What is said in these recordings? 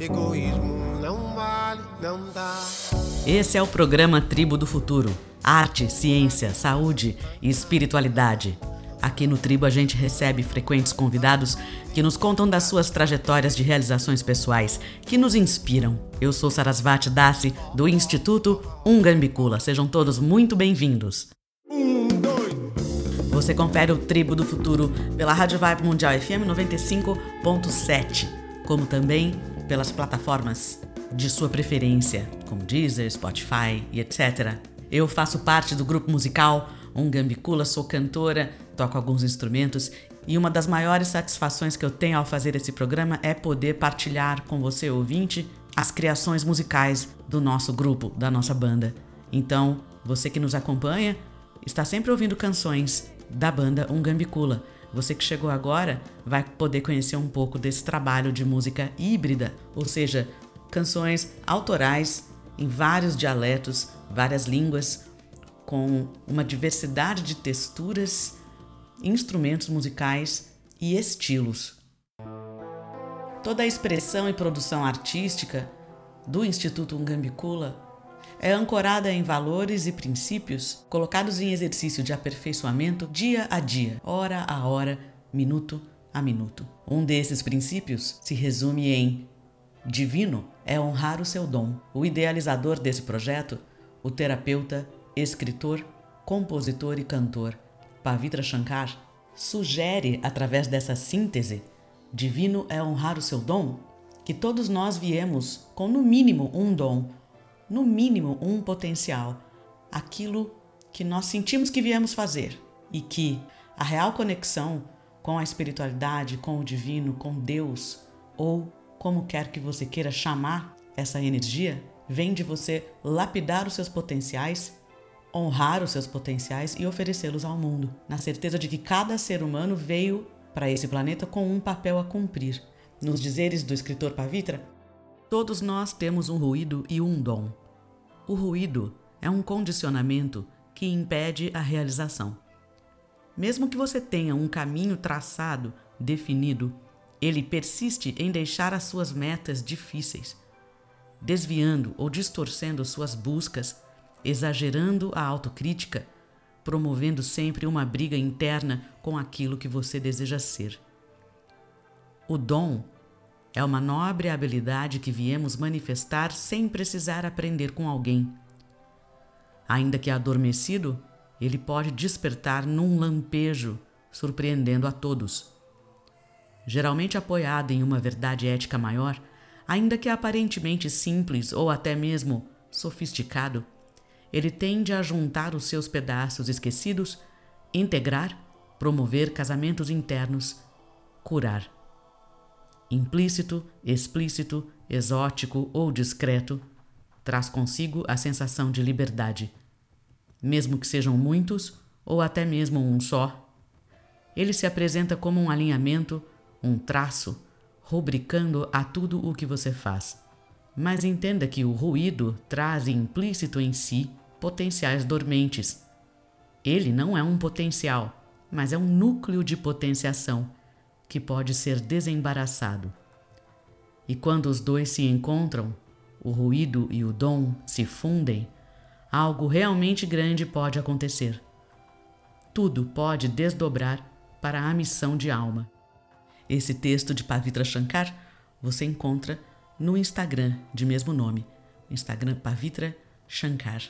Egoísmo não vale, não dá. Esse é o programa Tribo do Futuro. Arte, ciência, saúde e espiritualidade. Aqui no Tribo a gente recebe frequentes convidados que nos contam das suas trajetórias de realizações pessoais, que nos inspiram. Eu sou Sarasvati Dassi, do Instituto Ungambicula. Sejam todos muito bem-vindos. Um, dois. Você confere o Tribo do Futuro pela Rádio Vibe Mundial FM 95.7, como também pelas plataformas de sua preferência, como Deezer, Spotify e etc. Eu faço parte do grupo musical Ungambicula, sou cantora, toco alguns instrumentos e uma das maiores satisfações que eu tenho ao fazer esse programa é poder partilhar com você, ouvinte, as criações musicais do nosso grupo, da nossa banda. Então, você que nos acompanha está sempre ouvindo canções da banda Ungambicula. Você que chegou agora vai poder conhecer um pouco desse trabalho de música híbrida, ou seja, canções autorais em vários dialetos, várias línguas, com uma diversidade de texturas, instrumentos musicais e estilos. Toda a expressão e produção artística do Instituto Ungambicula é ancorada em valores e princípios colocados em exercício de aperfeiçoamento dia a dia, hora a hora, minuto a minuto. Um desses princípios se resume em divino é honrar o seu dom. O idealizador desse projeto, o terapeuta, escritor, compositor e cantor Pavitra Shankar, sugere através dessa síntese divino é honrar o seu dom que todos nós viemos com no mínimo um dom no mínimo, um potencial, aquilo que nós sentimos que viemos fazer e que a real conexão com a espiritualidade, com o divino, com Deus, ou como quer que você queira chamar essa energia, vem de você lapidar os seus potenciais, honrar os seus potenciais e oferecê-los ao mundo, na certeza de que cada ser humano veio para esse planeta com um papel a cumprir. Nos dizeres do escritor Pavitra, todos nós temos um ruído e um dom. O ruído é um condicionamento que impede a realização. Mesmo que você tenha um caminho traçado, definido, ele persiste em deixar as suas metas difíceis, desviando ou distorcendo suas buscas, exagerando a autocrítica, promovendo sempre uma briga interna com aquilo que você deseja ser. O dom é uma nobre habilidade que viemos manifestar sem precisar aprender com alguém. Ainda que adormecido, ele pode despertar num lampejo, surpreendendo a todos. Geralmente apoiado em uma verdade ética maior, ainda que aparentemente simples ou até mesmo sofisticado, ele tende a juntar os seus pedaços esquecidos, integrar, promover casamentos internos, curar implícito, explícito, exótico ou discreto, traz consigo a sensação de liberdade. Mesmo que sejam muitos ou até mesmo um só, ele se apresenta como um alinhamento, um traço, rubricando a tudo o que você faz. Mas entenda que o ruído traz implícito em si potenciais dormentes. Ele não é um potencial, mas é um núcleo de potenciação que pode ser desembaraçado. E quando os dois se encontram, o ruído e o dom se fundem, algo realmente grande pode acontecer. Tudo pode desdobrar para a missão de alma. Esse texto de Pavitra Shankar você encontra no Instagram de mesmo nome, Instagram Pavitra Shankar.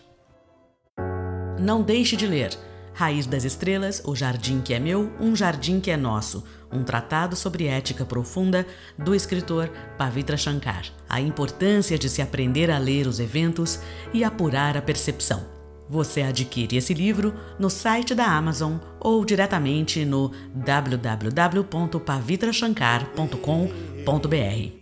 Não deixe de ler Raiz das Estrelas, O Jardim que é Meu, Um Jardim que é Nosso, um tratado sobre ética profunda do escritor Pavitra Shankar. A importância de se aprender a ler os eventos e apurar a percepção. Você adquire esse livro no site da Amazon ou diretamente no www.pavitrashankar.com.br.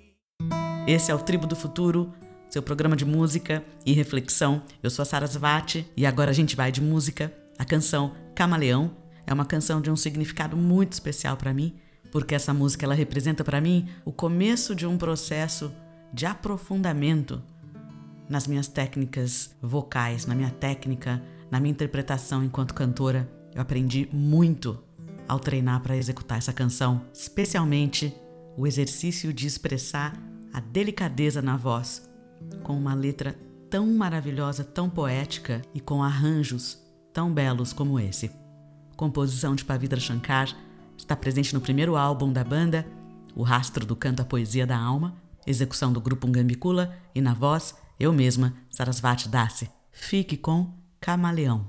Esse é o Tribo do Futuro, seu programa de música e reflexão. Eu sou a Sarasvati e agora a gente vai de música a canção Camaleão é uma canção de um significado muito especial para mim, porque essa música ela representa para mim o começo de um processo de aprofundamento nas minhas técnicas vocais, na minha técnica, na minha interpretação enquanto cantora. Eu aprendi muito ao treinar para executar essa canção, especialmente o exercício de expressar a delicadeza na voz, com uma letra tão maravilhosa, tão poética e com arranjos tão belos como esse. Composição de Pavitra Shankar está presente no primeiro álbum da banda, O Rastro do Canto à Poesia da Alma, execução do grupo Ngambicula e na voz, eu mesma, Sarasvati Dasi. Fique com Camaleão.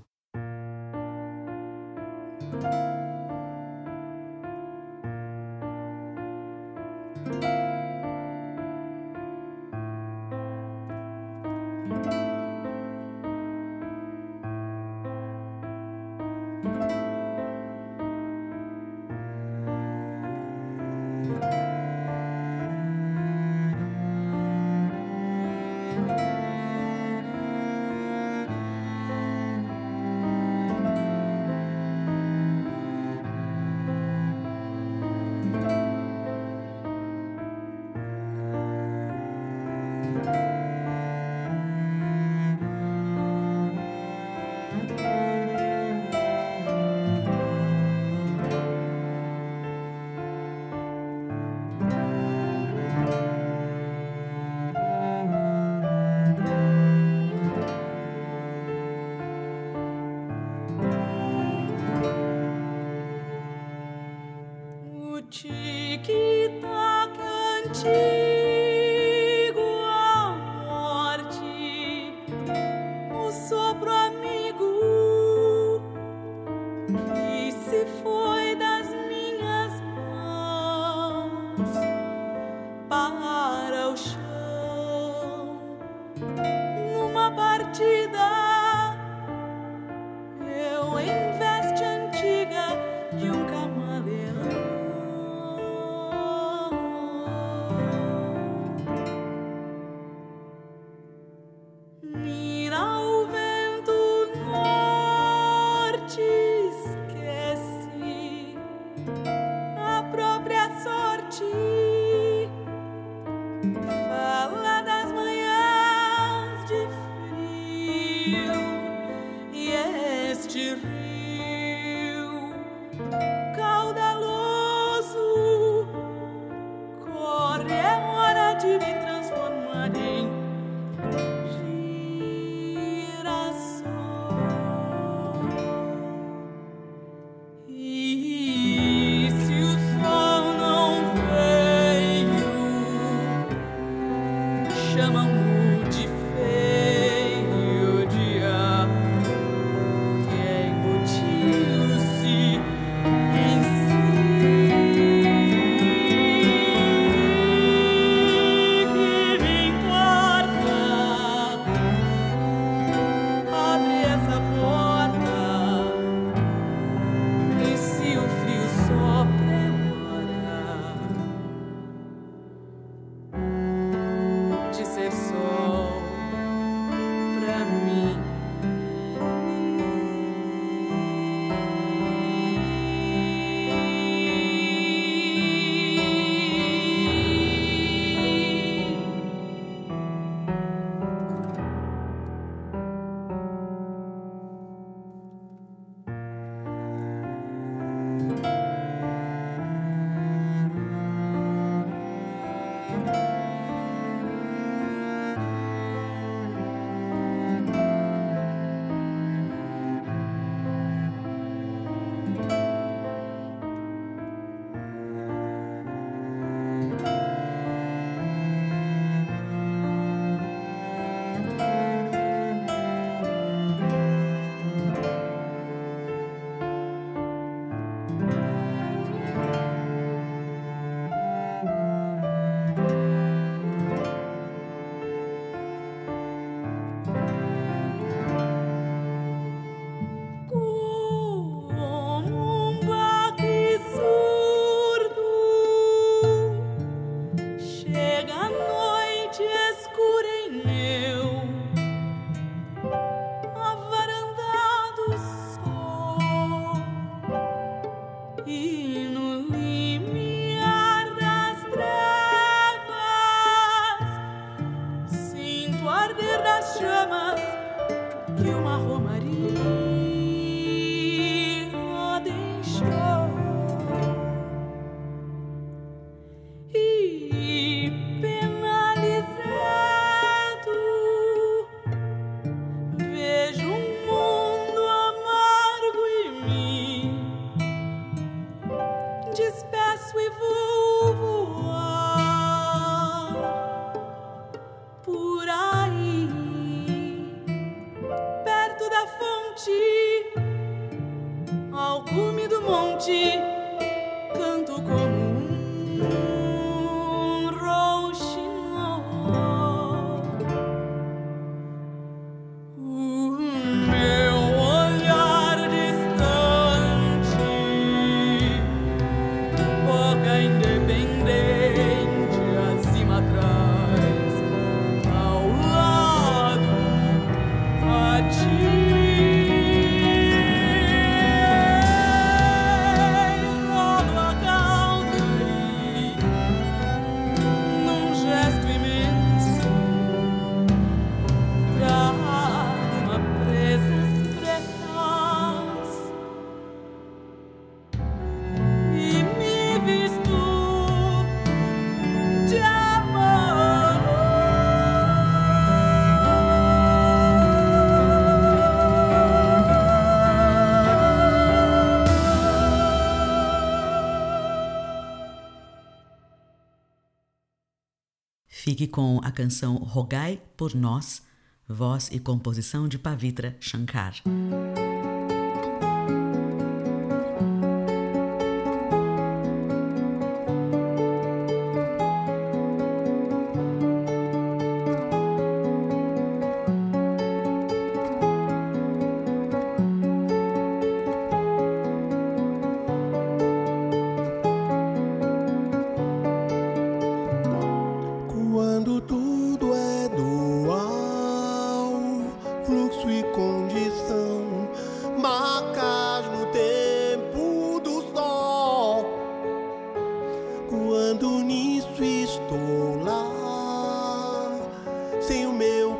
Fique com a canção Rogai por Nós, voz e composição de Pavitra Shankar.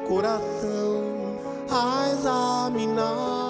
coração a examinar.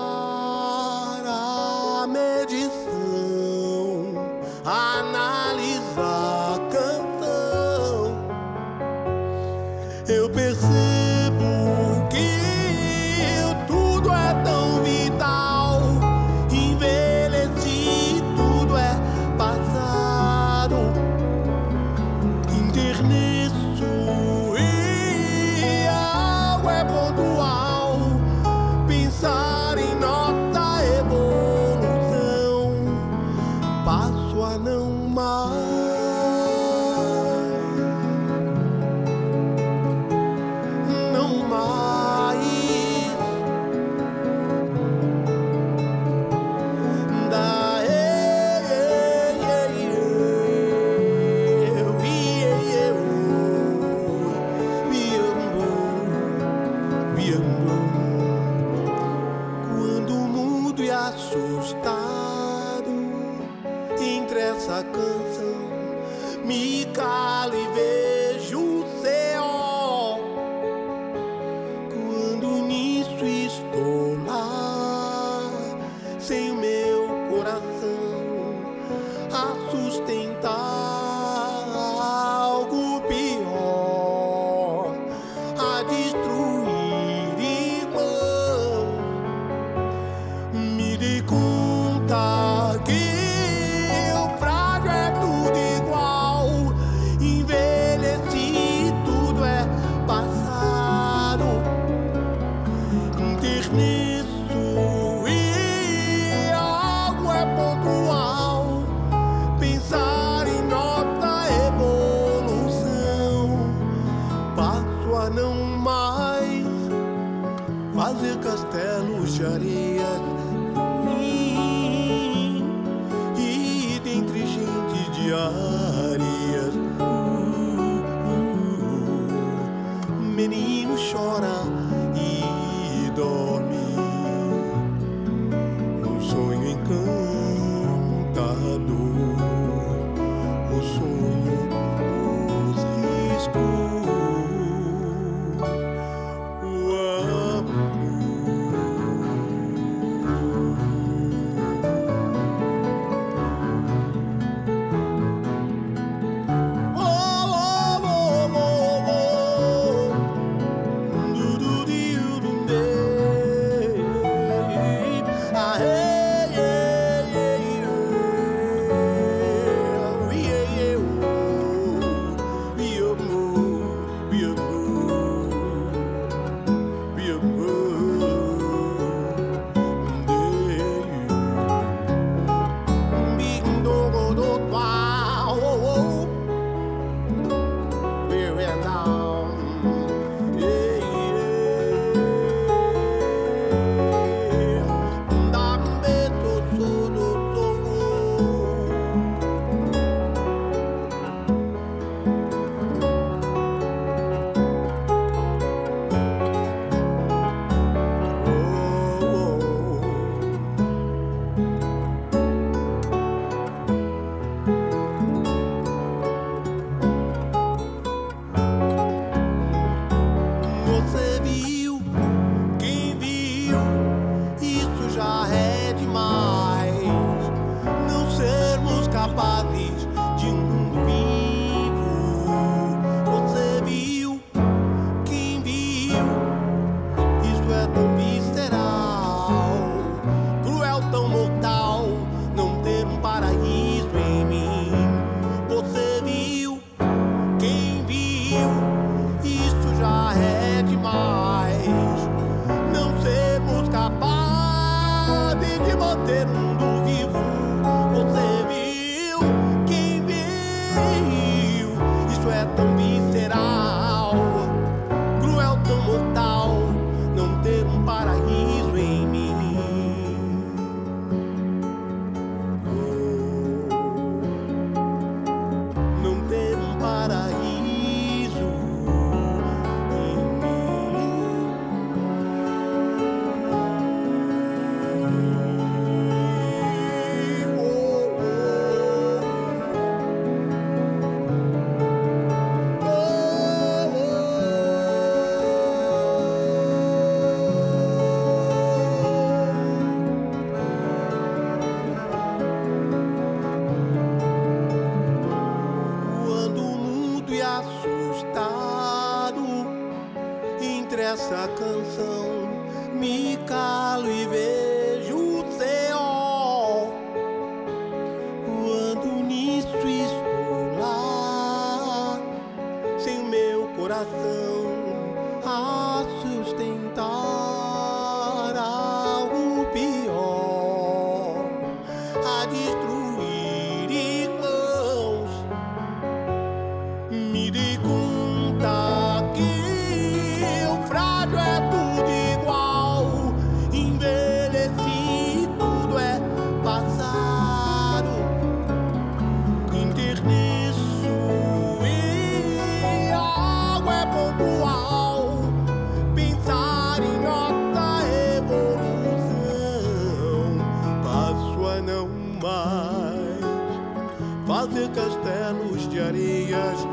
Castelos de areias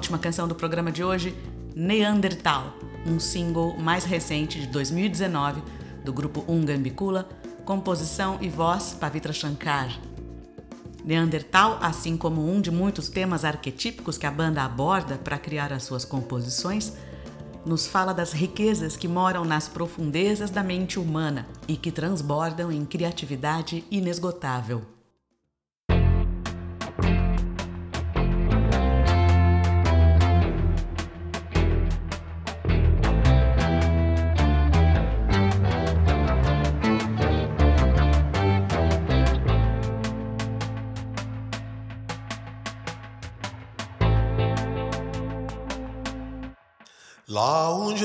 última canção do programa de hoje, Neandertal, um single mais recente de 2019 do grupo Ungambicula, composição e voz Pavitra Shankar. Neandertal, assim como um de muitos temas arquetípicos que a banda aborda para criar as suas composições, nos fala das riquezas que moram nas profundezas da mente humana e que transbordam em criatividade inesgotável. Lá onde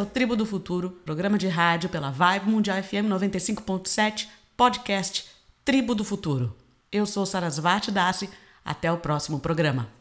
é o Tribo do Futuro, programa de rádio pela Vibe Mundial FM 95.7, podcast Tribo do Futuro. Eu sou Sarasvati Dasse. até o próximo programa.